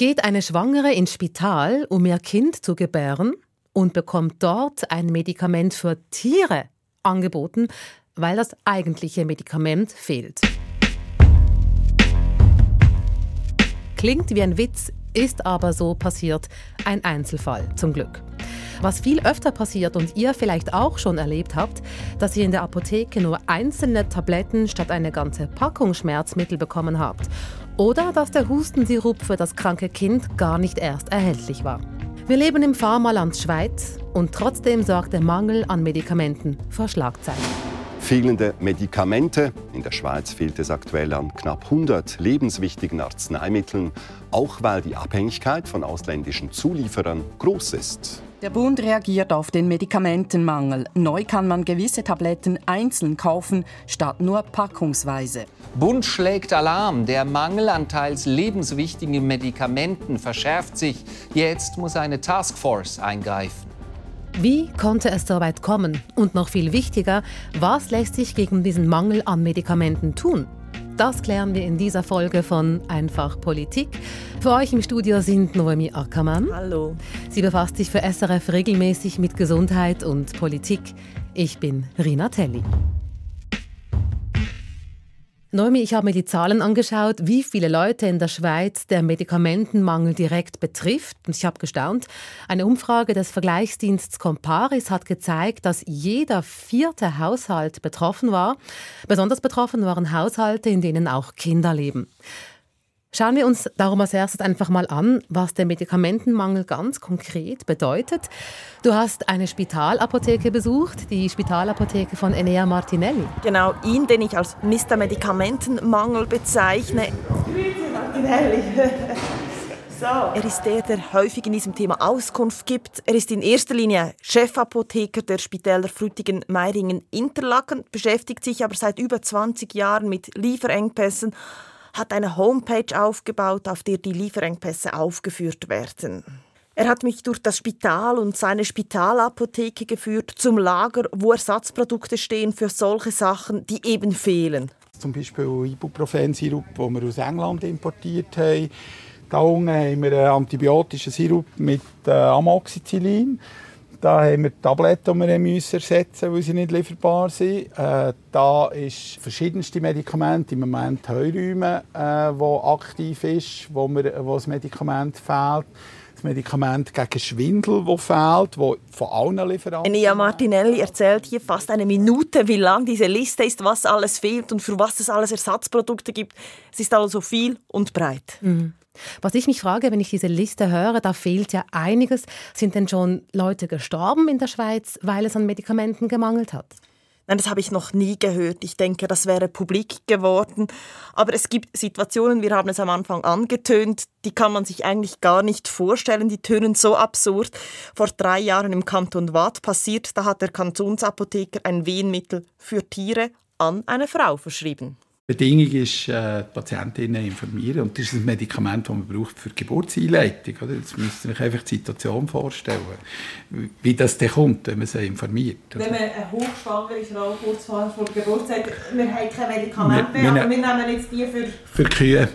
Geht eine Schwangere ins Spital, um ihr Kind zu gebären und bekommt dort ein Medikament für Tiere angeboten, weil das eigentliche Medikament fehlt. Klingt wie ein Witz, ist aber so passiert. Ein Einzelfall, zum Glück. Was viel öfter passiert und ihr vielleicht auch schon erlebt habt, dass ihr in der Apotheke nur einzelne Tabletten statt eine ganze Packung Schmerzmittel bekommen habt. Oder dass der Hustensirup für das kranke Kind gar nicht erst erhältlich war. Wir leben im Pharmaland Schweiz und trotzdem sorgt der Mangel an Medikamenten für Schlagzeilen. Fehlende Medikamente. In der Schweiz fehlt es aktuell an knapp 100 lebenswichtigen Arzneimitteln, auch weil die Abhängigkeit von ausländischen Zulieferern groß ist. Der Bund reagiert auf den Medikamentenmangel. Neu kann man gewisse Tabletten einzeln kaufen, statt nur packungsweise. Bund schlägt Alarm. Der Mangel an teils lebenswichtigen Medikamenten verschärft sich. Jetzt muss eine Taskforce eingreifen. Wie konnte es so weit kommen? Und noch viel wichtiger, was lässt sich gegen diesen Mangel an Medikamenten tun? Das klären wir in dieser Folge von Einfach Politik. Für euch im Studio sind Noemi Ackermann. Hallo. Sie befasst sich für SRF regelmäßig mit Gesundheit und Politik. Ich bin Rina Telli. Noemi, ich habe mir die Zahlen angeschaut, wie viele Leute in der Schweiz der Medikamentenmangel direkt betrifft. Und ich habe gestaunt. Eine Umfrage des Vergleichsdienstes Comparis hat gezeigt, dass jeder vierte Haushalt betroffen war. Besonders betroffen waren Haushalte, in denen auch Kinder leben. Schauen wir uns darum als erstes einfach mal an, was der Medikamentenmangel ganz konkret bedeutet. Du hast eine Spitalapotheke besucht, die Spitalapotheke von Enea Martinelli. Genau, ihn, den ich als Mr. Medikamentenmangel bezeichne. Martinelli. so. Er ist der, der häufig in diesem Thema Auskunft gibt. Er ist in erster Linie Chefapotheker der Spitäler Frutigen, Meiringen, Interlaken, beschäftigt sich aber seit über 20 Jahren mit Lieferengpässen hat eine Homepage aufgebaut, auf der die Lieferengpässe aufgeführt werden. Er hat mich durch das Spital und seine Spitalapotheke geführt zum Lager, wo Ersatzprodukte stehen für solche Sachen, die eben fehlen. Zum Beispiel Ibuprofen-Sirup, den wir aus England importiert haben. Da unten haben wir einen antibiotischen Sirup mit äh, Amoxicillin. Da haben wir Tabletten, die wir müssen ersetzen weil sie nicht lieferbar sind. Äh, da ist verschiedenste Medikamente, im Moment Heuräume, äh, wo aktiv ist, wo, wir, wo das Medikament fehlt. Das Medikament gegen Schwindel, das fehlt, wo von allen Lieferanten... Enia Martinelli erzählt hier fast eine Minute, wie lang diese Liste ist, was alles fehlt und für was es alles Ersatzprodukte gibt. Es ist also viel und breit. Mhm. Was ich mich frage, wenn ich diese Liste höre, da fehlt ja einiges. Sind denn schon Leute gestorben in der Schweiz, weil es an Medikamenten gemangelt hat? Nein, das habe ich noch nie gehört. Ich denke, das wäre publik geworden. Aber es gibt Situationen, wir haben es am Anfang angetönt, die kann man sich eigentlich gar nicht vorstellen. Die tönen so absurd. Vor drei Jahren im Kanton Waadt passiert, da hat der Kantonsapotheker ein Wehenmittel für Tiere an eine Frau verschrieben. Bedingung ist, äh, die Patientinnen informieren. Und das ist ein Medikament, das man braucht für die Geburtseinleitung. Oder? Jetzt müsst ihr euch einfach die Situation vorstellen, wie das dann kommt, wenn man sie informiert. Oder? Wenn man eine hochschwangere Frau kurz vor der Geburt sagt, wir haben kein Medikament mehr, wir, aber wir nehmen jetzt die für... Für Kühe.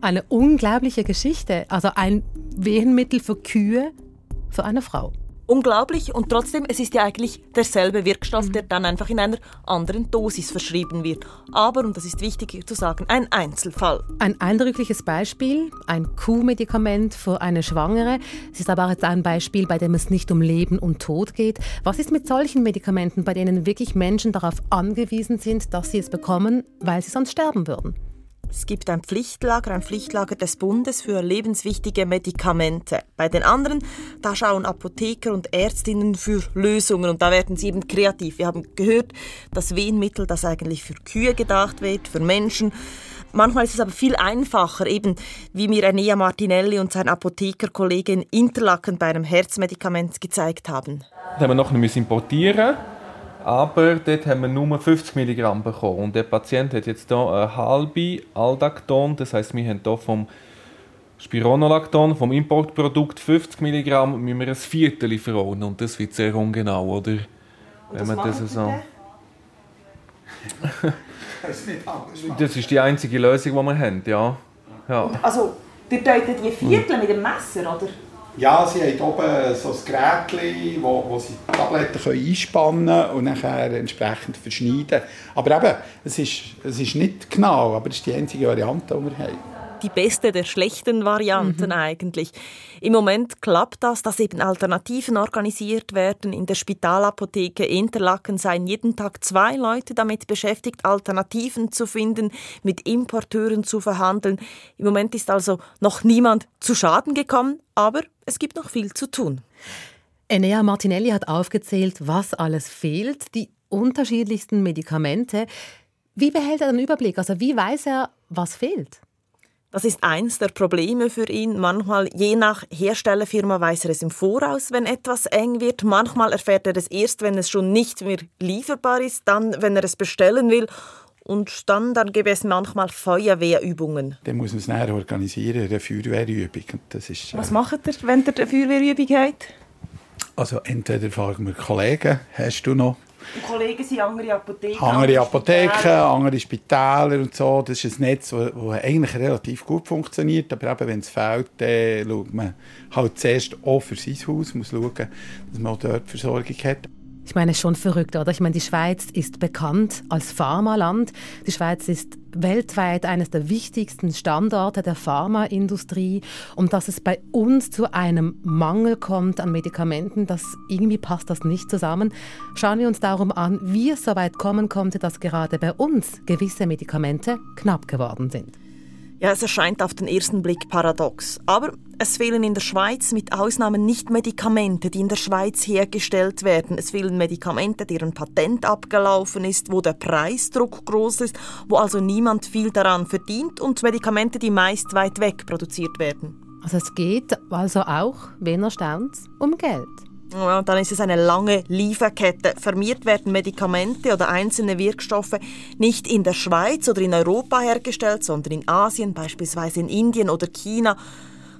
Eine unglaubliche Geschichte. Also ein Wehenmittel für Kühe für eine Frau unglaublich und trotzdem, es ist ja eigentlich derselbe Wirkstoff, der dann einfach in einer anderen Dosis verschrieben wird. Aber, und das ist wichtig zu sagen, ein Einzelfall. Ein eindrückliches Beispiel, ein Kuhmedikament für eine Schwangere. Es ist aber auch jetzt ein Beispiel, bei dem es nicht um Leben und Tod geht. Was ist mit solchen Medikamenten, bei denen wirklich Menschen darauf angewiesen sind, dass sie es bekommen, weil sie sonst sterben würden? Es gibt ein Pflichtlager, ein Pflichtlager des Bundes für lebenswichtige Medikamente. Bei den anderen, da schauen Apotheker und Ärztinnen für Lösungen und da werden sie eben kreativ. Wir haben gehört, das Wehenmittel, das eigentlich für Kühe gedacht wird, für Menschen. Manchmal ist es aber viel einfacher, eben wie mir Enea Martinelli und sein Apothekerkollege in Interlaken bei einem Herzmedikament gezeigt haben. Das haben wir noch importieren aber dort haben wir nur 50 Milligramm bekommen. Und der Patient hat jetzt hier eine halbe Aldacton, das heißt, wir haben hier vom Spironolacton, vom Importprodukt 50 Milligramm, müssen wir ein Viertel liefern. Und das wird sehr ungenau, oder? Wenn man das so... das ist die einzige Lösung, die wir haben, ja. ja. Also Ihr deutet die Viertel mit dem Messer, oder? Ja, sie haben oben so ein Gerät, wo, wo sie die Tabletten können einspannen können und nachher entsprechend verschneiden. Aber eben, es ist, es ist nicht genau, aber es ist die einzige Variante, die wir haben die beste der schlechten Varianten mhm. eigentlich. Im Moment klappt das, dass eben Alternativen organisiert werden. In der Spitalapotheke Interlaken seien jeden Tag zwei Leute damit beschäftigt, Alternativen zu finden, mit Importeuren zu verhandeln. Im Moment ist also noch niemand zu Schaden gekommen, aber es gibt noch viel zu tun. Enea Martinelli hat aufgezählt, was alles fehlt, die unterschiedlichsten Medikamente. Wie behält er den Überblick? Also wie weiß er, was fehlt? Das ist eins der Probleme für ihn. Manchmal, je nach Herstellerfirma, weiß er es im Voraus, wenn etwas eng wird. Manchmal erfährt er es erst, wenn es schon nicht mehr lieferbar ist, dann, wenn er es bestellen will. Und dann, dann gibt es manchmal Feuerwehrübungen. Dann muss man es näher organisieren, eine Feuerwehrübung. Das ist, äh Was macht ihr, wenn ihr eine Feuerwehrübung habt? Also entweder fragen wir Kollegen, hast du noch und Kollegen sind andere Apotheken. Andere Apotheken, andere Spitäler und so. Das ist ein Netz, das eigentlich relativ gut funktioniert. Aber eben, wenn es fehlt, dann schaut man halt zuerst auch für sein Haus, muss schauen, dass man auch dort Versorgung hat. Ich meine, schon verrückt, oder? Ich meine, die Schweiz ist bekannt als Pharmaland. Die Schweiz ist weltweit eines der wichtigsten Standorte der Pharmaindustrie. Und dass es bei uns zu einem Mangel kommt an Medikamenten, das irgendwie passt das nicht zusammen. Schauen wir uns darum an, wie es so weit kommen konnte, dass gerade bei uns gewisse Medikamente knapp geworden sind. Ja, es erscheint auf den ersten Blick paradox. Aber es fehlen in der Schweiz mit Ausnahmen nicht Medikamente, die in der Schweiz hergestellt werden. Es fehlen Medikamente, deren Patent abgelaufen ist, wo der Preisdruck groß ist, wo also niemand viel daran verdient und Medikamente, die meist weit weg produziert werden. Also es geht also auch, wen erstaunt, um Geld. Ja, dann ist es eine lange Lieferkette. Vermehrt werden Medikamente oder einzelne Wirkstoffe nicht in der Schweiz oder in Europa hergestellt, sondern in Asien, beispielsweise in Indien oder China.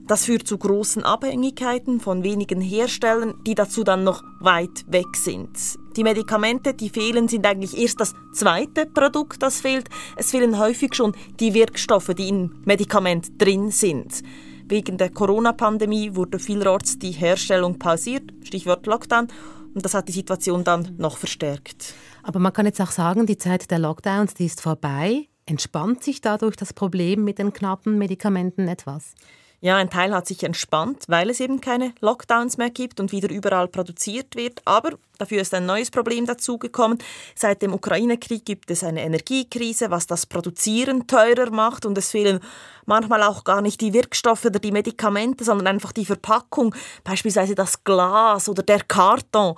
Das führt zu großen Abhängigkeiten von wenigen Herstellern, die dazu dann noch weit weg sind. Die Medikamente, die fehlen, sind eigentlich erst das zweite Produkt, das fehlt. Es fehlen häufig schon die Wirkstoffe, die im Medikament drin sind. Wegen der Corona-Pandemie wurde vielerorts die Herstellung pausiert, Stichwort Lockdown, und das hat die Situation dann noch verstärkt. Aber man kann jetzt auch sagen, die Zeit der Lockdowns, die ist vorbei. Entspannt sich dadurch das Problem mit den knappen Medikamenten etwas? Ja, ein Teil hat sich entspannt, weil es eben keine Lockdowns mehr gibt und wieder überall produziert wird. Aber dafür ist ein neues Problem dazugekommen. Seit dem Ukraine-Krieg gibt es eine Energiekrise, was das Produzieren teurer macht. Und es fehlen manchmal auch gar nicht die Wirkstoffe oder die Medikamente, sondern einfach die Verpackung, beispielsweise das Glas oder der Karton.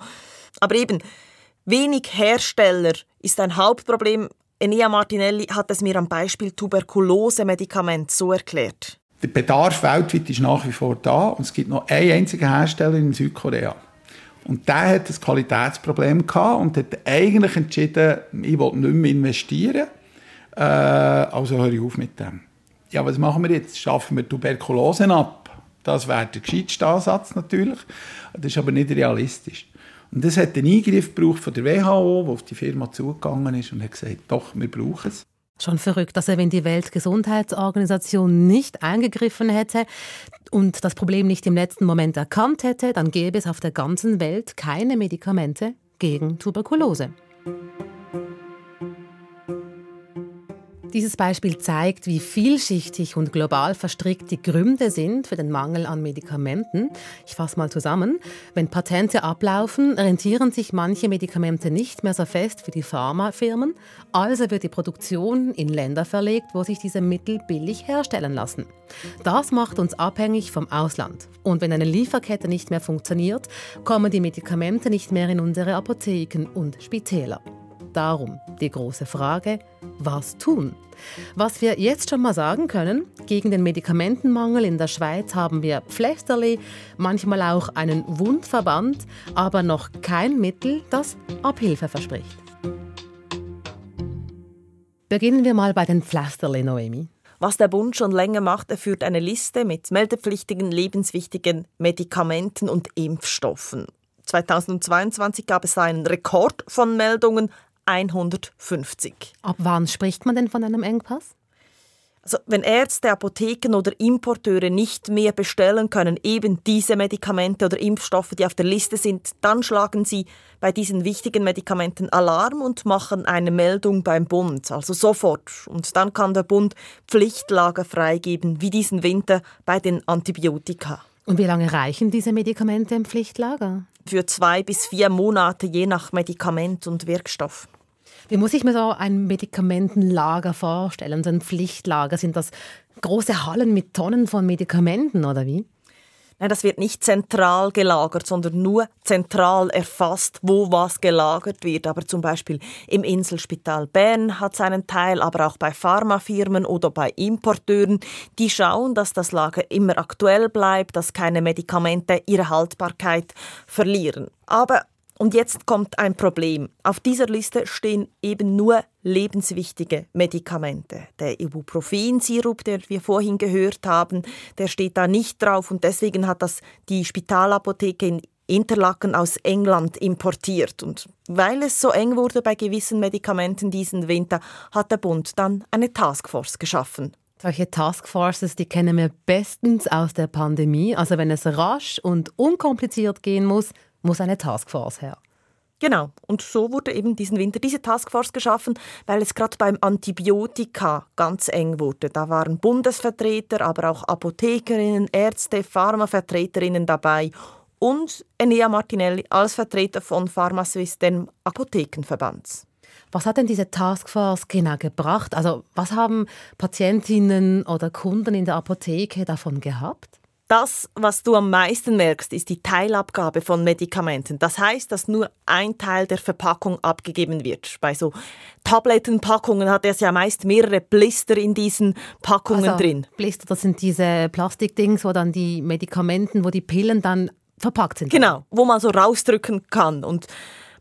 Aber eben, wenig Hersteller ist ein Hauptproblem. Enea Martinelli hat es mir am Beispiel Tuberkulose-Medikament so erklärt. Der Bedarf weltweit ist nach wie vor da und es gibt noch einen einzigen Hersteller in Südkorea. Und der hat ein Qualitätsproblem gehabt und hat eigentlich entschieden, ich will nicht mehr investieren, äh, also höre ich auf mit dem. Ja, was machen wir jetzt? Schaffen wir Tuberkulose ab? Das wäre der gescheiteste Ansatz natürlich. Das ist aber nicht realistisch. Und das hat einen Eingriff gebraucht von der WHO, der auf die Firma zugegangen ist und hat gesagt, doch, wir brauchen es. Schon verrückt, dass er, wenn die Weltgesundheitsorganisation nicht eingegriffen hätte und das Problem nicht im letzten Moment erkannt hätte, dann gäbe es auf der ganzen Welt keine Medikamente gegen Tuberkulose. Dieses Beispiel zeigt, wie vielschichtig und global verstrickt die Gründe sind für den Mangel an Medikamenten. Ich fasse mal zusammen. Wenn Patente ablaufen, rentieren sich manche Medikamente nicht mehr so fest für die Pharmafirmen, also wird die Produktion in Länder verlegt, wo sich diese Mittel billig herstellen lassen. Das macht uns abhängig vom Ausland. Und wenn eine Lieferkette nicht mehr funktioniert, kommen die Medikamente nicht mehr in unsere Apotheken und Spitäler. Darum die große Frage, was tun? Was wir jetzt schon mal sagen können, gegen den Medikamentenmangel in der Schweiz haben wir Pflästerli, manchmal auch einen Wundverband, aber noch kein Mittel, das Abhilfe verspricht. Beginnen wir mal bei den Pflasterli, Noemi. Was der Bund schon länger macht, er führt eine Liste mit meldepflichtigen, lebenswichtigen Medikamenten und Impfstoffen. 2022 gab es einen Rekord von Meldungen, 150. Ab wann spricht man denn von einem Engpass? Also wenn Ärzte, Apotheken oder Importeure nicht mehr bestellen können, eben diese Medikamente oder Impfstoffe, die auf der Liste sind, dann schlagen sie bei diesen wichtigen Medikamenten Alarm und machen eine Meldung beim Bund, also sofort. Und dann kann der Bund Pflichtlager freigeben, wie diesen Winter bei den Antibiotika. Und wie lange reichen diese Medikamente im Pflichtlager? Für zwei bis vier Monate, je nach Medikament und Wirkstoff. Wie muss ich mir so ein Medikamentenlager vorstellen, so ein Pflichtlager? Sind das große Hallen mit Tonnen von Medikamenten oder wie? Nein, das wird nicht zentral gelagert, sondern nur zentral erfasst, wo was gelagert wird. Aber zum Beispiel im Inselspital Bern hat seinen Teil, aber auch bei Pharmafirmen oder bei Importeuren. Die schauen, dass das Lager immer aktuell bleibt, dass keine Medikamente ihre Haltbarkeit verlieren. Aber und jetzt kommt ein Problem. Auf dieser Liste stehen eben nur lebenswichtige Medikamente. Der Ibuprofen-Sirup, den wir vorhin gehört haben, der steht da nicht drauf und deswegen hat das die Spitalapotheke in Interlaken aus England importiert. Und weil es so eng wurde bei gewissen Medikamenten diesen Winter, hat der Bund dann eine Taskforce geschaffen. Solche Taskforces, die kennen wir bestens aus der Pandemie. Also wenn es rasch und unkompliziert gehen muss, muss eine Taskforce her. Genau. Und so wurde eben diesen Winter diese Taskforce geschaffen, weil es gerade beim Antibiotika ganz eng wurde. Da waren Bundesvertreter, aber auch Apothekerinnen, Ärzte, Pharmavertreterinnen dabei und Enea Martinelli als Vertreter von Pharmaswiss, dem Apothekenverbands. Was hat denn diese Taskforce genau gebracht? Also was haben Patientinnen oder Kunden in der Apotheke davon gehabt? Das, was du am meisten merkst, ist die Teilabgabe von Medikamenten. Das heißt, dass nur ein Teil der Verpackung abgegeben wird. Bei so Tablettenpackungen hat es ja meist mehrere Blister in diesen Packungen also, drin. Blister, das sind diese Plastikdings, wo dann die Medikamenten, wo die Pillen dann verpackt sind. Genau, wo man so rausdrücken kann. Und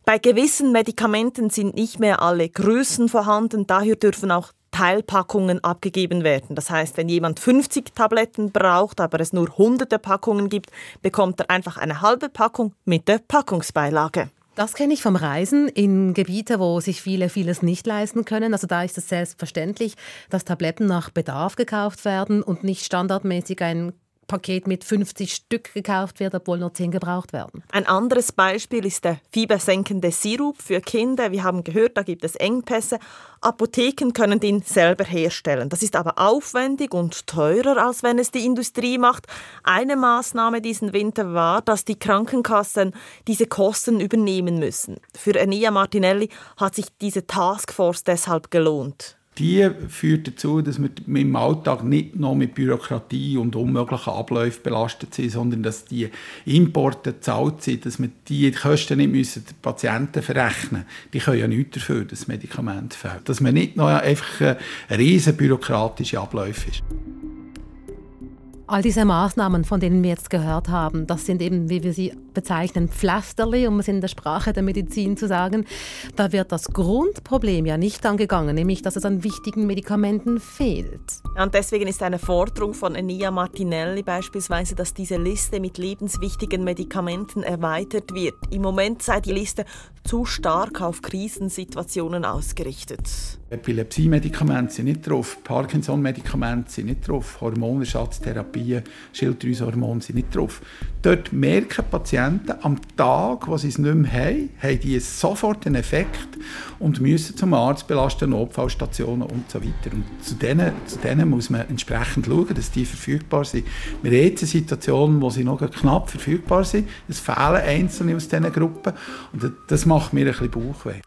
bei gewissen Medikamenten sind nicht mehr alle Größen vorhanden, daher dürfen auch Teilpackungen abgegeben werden. Das heißt, wenn jemand 50 Tabletten braucht, aber es nur hunderte Packungen gibt, bekommt er einfach eine halbe Packung mit der Packungsbeilage. Das kenne ich vom Reisen in Gebiete, wo sich viele vieles nicht leisten können. Also da ist es selbstverständlich, dass Tabletten nach Bedarf gekauft werden und nicht standardmäßig ein Paket mit 50 Stück gekauft wird, obwohl nur 10 gebraucht werden. Ein anderes Beispiel ist der fiebersenkende Sirup für Kinder. Wir haben gehört, da gibt es Engpässe. Apotheken können den selber herstellen. Das ist aber aufwendig und teurer, als wenn es die Industrie macht. Eine Maßnahme diesen Winter war, dass die Krankenkassen diese Kosten übernehmen müssen. Für Enia Martinelli hat sich diese Taskforce deshalb gelohnt die führt dazu, dass wir im Alltag nicht noch mit Bürokratie und unmöglichen Abläufen belastet sind, sondern dass die Importe gezahlt sind, dass wir die Kosten nicht müssen den Patienten verrechnen müssen. Die können ja nichts dafür, dass das Medikament fehlt. Dass man nicht noch einfach ein riesen bürokratische Abläufe ist. All diese Maßnahmen, von denen wir jetzt gehört haben, das sind eben, wie wir sie bezeichnen, Pflasterli, um es in der Sprache der Medizin zu sagen. Da wird das Grundproblem ja nicht angegangen, nämlich dass es an wichtigen Medikamenten fehlt. Und deswegen ist eine Forderung von Enia Martinelli beispielsweise, dass diese Liste mit lebenswichtigen Medikamenten erweitert wird. Im Moment sei die Liste zu stark auf Krisensituationen ausgerichtet. Epilepsie-Medikamente sind nicht drauf, Parkinson-Medikamente sind nicht drauf, Hormonersatztherapien, Schilddrüsenhormone sind nicht drauf. Dort merken Patienten am Tag, wo sie es nicht mehr haben, haben die sofort einen Effekt und müssen zum Arzt belasten, Notfallstationen und so weiter. Und zu denen, zu denen muss man entsprechend schauen, dass die verfügbar sind. Wir haben jetzt eine Situation, wo sie noch knapp verfügbar sind. Es fehlen Einzelne aus diesen Gruppen und das macht mir ein bisschen Bauchweh.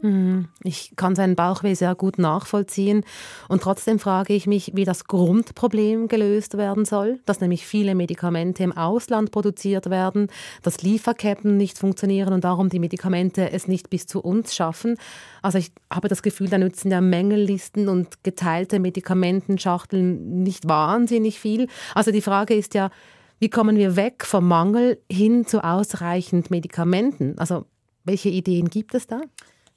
Hm, ich kann seinen Bauchweh sehr gut nachvollziehen. Und trotzdem frage ich mich, wie das Grundproblem gelöst werden soll, dass nämlich viele Medikamente im Ausland produziert werden, dass Lieferketten nicht funktionieren und darum die Medikamente es nicht bis zu uns schaffen. Also ich habe das Gefühl, da nützen ja Mängellisten und geteilte Medikamentenschachteln nicht wahnsinnig viel. Also die Frage ist ja, wie kommen wir weg vom Mangel hin zu ausreichend Medikamenten? Also welche Ideen gibt es da?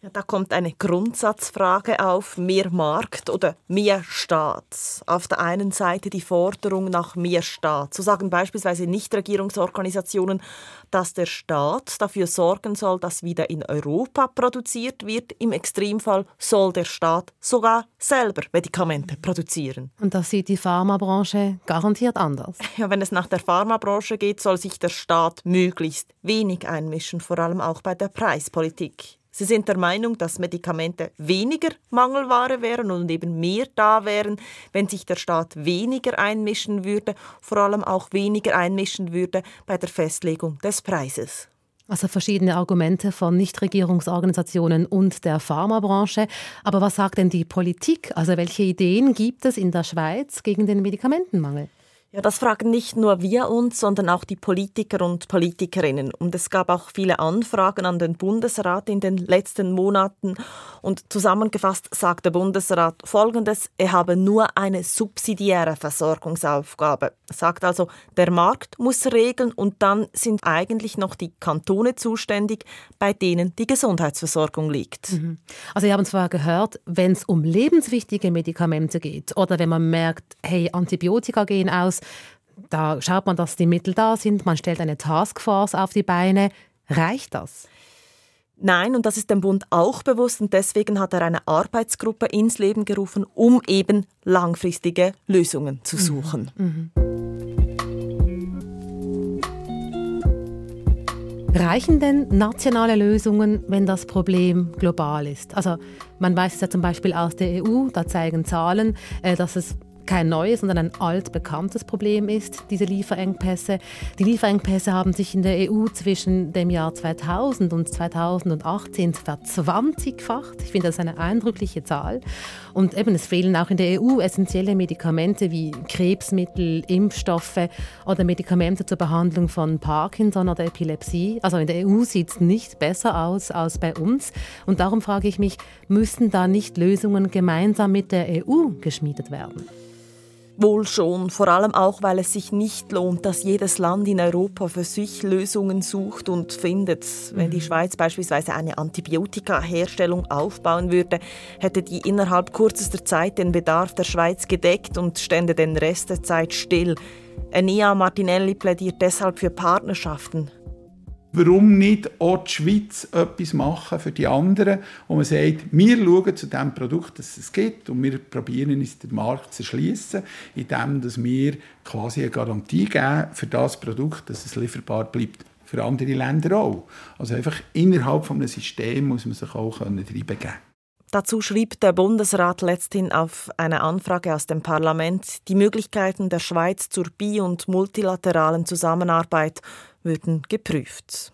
Ja, da kommt eine Grundsatzfrage auf, mehr Markt oder mehr Staat. Auf der einen Seite die Forderung nach mehr Staat. So sagen beispielsweise Nichtregierungsorganisationen, dass der Staat dafür sorgen soll, dass wieder in Europa produziert wird. Im Extremfall soll der Staat sogar selber Medikamente produzieren. Und das sieht die Pharmabranche garantiert anders. Ja, wenn es nach der Pharmabranche geht, soll sich der Staat möglichst wenig einmischen, vor allem auch bei der Preispolitik. Sie sind der Meinung, dass Medikamente weniger Mangelware wären und eben mehr da wären, wenn sich der Staat weniger einmischen würde, vor allem auch weniger einmischen würde bei der Festlegung des Preises. Also verschiedene Argumente von Nichtregierungsorganisationen und der Pharmabranche. Aber was sagt denn die Politik? Also welche Ideen gibt es in der Schweiz gegen den Medikamentenmangel? Ja, das fragen nicht nur wir uns, sondern auch die Politiker und Politikerinnen. Und es gab auch viele Anfragen an den Bundesrat in den letzten Monaten. Und zusammengefasst sagt der Bundesrat Folgendes, er habe nur eine subsidiäre Versorgungsaufgabe. Er sagt also, der Markt muss regeln und dann sind eigentlich noch die Kantone zuständig, bei denen die Gesundheitsversorgung liegt. Mhm. Also wir haben zwar gehört, wenn es um lebenswichtige Medikamente geht oder wenn man merkt, hey, Antibiotika gehen aus, da schaut man, dass die Mittel da sind, man stellt eine Taskforce auf die Beine. Reicht das? Nein, und das ist dem Bund auch bewusst und deswegen hat er eine Arbeitsgruppe ins Leben gerufen, um eben langfristige Lösungen zu mhm. suchen. Mhm. Reichen denn nationale Lösungen, wenn das Problem global ist? Also man weiß es ja zum Beispiel aus der EU, da zeigen Zahlen, äh, dass es kein neues, sondern ein altbekanntes Problem ist, diese Lieferengpässe. Die Lieferengpässe haben sich in der EU zwischen dem Jahr 2000 und 2018 verzwanzigfacht. Ich finde das eine eindrückliche Zahl. Und eben, es fehlen auch in der EU essentielle Medikamente wie Krebsmittel, Impfstoffe oder Medikamente zur Behandlung von Parkinson oder Epilepsie. Also in der EU sieht es nicht besser aus als bei uns. Und darum frage ich mich, müssten da nicht Lösungen gemeinsam mit der EU geschmiedet werden? Wohl schon, vor allem auch, weil es sich nicht lohnt, dass jedes Land in Europa für sich Lösungen sucht und findet. Wenn die mhm. Schweiz beispielsweise eine Antibiotikaherstellung aufbauen würde, hätte die innerhalb kürzester Zeit den Bedarf der Schweiz gedeckt und stände den Rest der Zeit still. Enia Martinelli plädiert deshalb für Partnerschaften, Warum nicht auch die Schweiz etwas machen für die anderen, wo man sagt, wir schauen zu dem Produkt, das es gibt und wir probieren es den Markt zu erschließen, indem wir quasi eine Garantie geben für das Produkt, dass es lieferbar bleibt. Für andere Länder auch. Also einfach innerhalb von einem System muss man sich auch reinbegeben Dazu schrieb der Bundesrat letzthin auf eine Anfrage aus dem Parlament, die Möglichkeiten der Schweiz zur bi- und multilateralen Zusammenarbeit würden geprüft.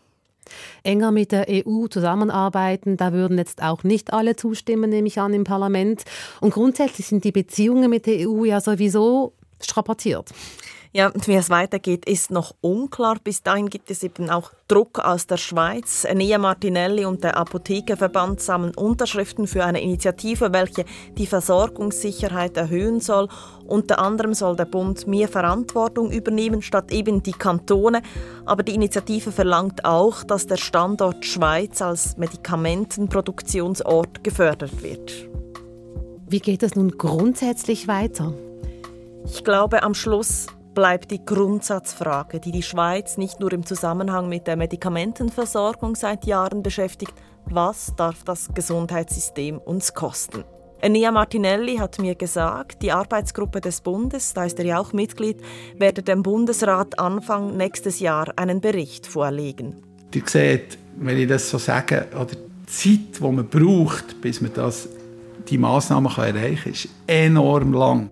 Enger mit der EU zusammenarbeiten, da würden jetzt auch nicht alle zustimmen, nehme ich an, im Parlament. Und grundsätzlich sind die Beziehungen mit der EU ja sowieso strapaziert. Ja, und wie es weitergeht, ist noch unklar. Bis dahin gibt es eben auch Druck aus der Schweiz. Nia Martinelli und der Apothekerverband sammeln Unterschriften für eine Initiative, welche die Versorgungssicherheit erhöhen soll. Unter anderem soll der Bund mehr Verantwortung übernehmen, statt eben die Kantone. Aber die Initiative verlangt auch, dass der Standort Schweiz als Medikamentenproduktionsort gefördert wird. Wie geht es nun grundsätzlich weiter? Ich glaube, am Schluss bleibt die Grundsatzfrage, die die Schweiz nicht nur im Zusammenhang mit der Medikamentenversorgung seit Jahren beschäftigt, was darf das Gesundheitssystem uns kosten? Enia Martinelli hat mir gesagt, die Arbeitsgruppe des Bundes, da ist er ja auch Mitglied, werde dem Bundesrat Anfang nächstes Jahr einen Bericht vorlegen. Ihr seht, wenn ich das so sage, oder die Zeit, die man braucht, bis man das, die Massnahmen erreichen kann, ist enorm lang.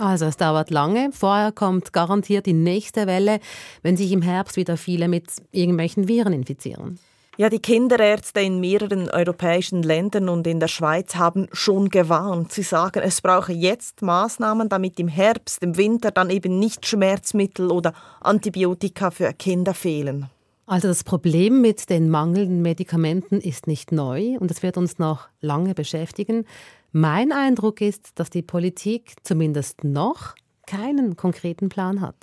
Also es dauert lange. Vorher kommt garantiert die nächste Welle, wenn sich im Herbst wieder viele mit irgendwelchen Viren infizieren. Ja, die Kinderärzte in mehreren europäischen Ländern und in der Schweiz haben schon gewarnt. Sie sagen, es brauche jetzt Maßnahmen, damit im Herbst, im Winter dann eben nicht Schmerzmittel oder Antibiotika für Kinder fehlen. Also das Problem mit den mangelnden Medikamenten ist nicht neu und es wird uns noch lange beschäftigen. Mein Eindruck ist, dass die Politik zumindest noch keinen konkreten Plan hat.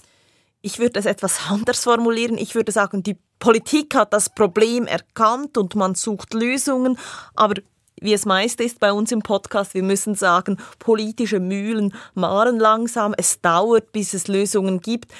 Ich würde es etwas anders formulieren. Ich würde sagen, die Politik hat das Problem erkannt und man sucht Lösungen, aber wie es meist ist bei uns im Podcast, wir müssen sagen, politische Mühlen malen langsam, es dauert, bis es Lösungen gibt.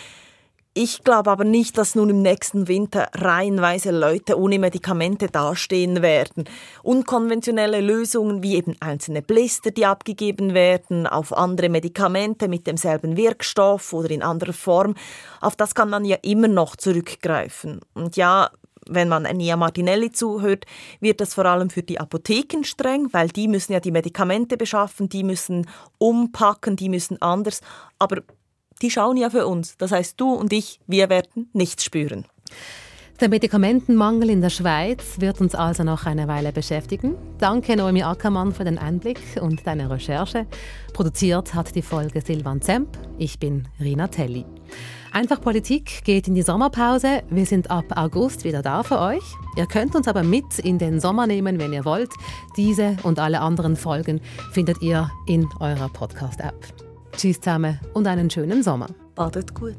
Ich glaube aber nicht, dass nun im nächsten Winter reihenweise Leute ohne Medikamente dastehen werden. Unkonventionelle Lösungen wie eben einzelne Blister, die abgegeben werden auf andere Medikamente mit demselben Wirkstoff oder in anderer Form, auf das kann man ja immer noch zurückgreifen. Und ja, wenn man Nia Martinelli zuhört, wird das vor allem für die Apotheken streng, weil die müssen ja die Medikamente beschaffen, die müssen umpacken, die müssen anders. Aber die schauen ja für uns. Das heißt, du und ich, wir werden nichts spüren. Der Medikamentenmangel in der Schweiz wird uns also noch eine Weile beschäftigen. Danke Noemi Ackermann für den Einblick und deine Recherche. Produziert hat die Folge Silvan Zemp. Ich bin Rina Telli. Einfach Politik geht in die Sommerpause. Wir sind ab August wieder da für euch. Ihr könnt uns aber mit in den Sommer nehmen, wenn ihr wollt. Diese und alle anderen Folgen findet ihr in eurer Podcast-App. Tschüss zusammen und einen schönen Sommer. Badet gut.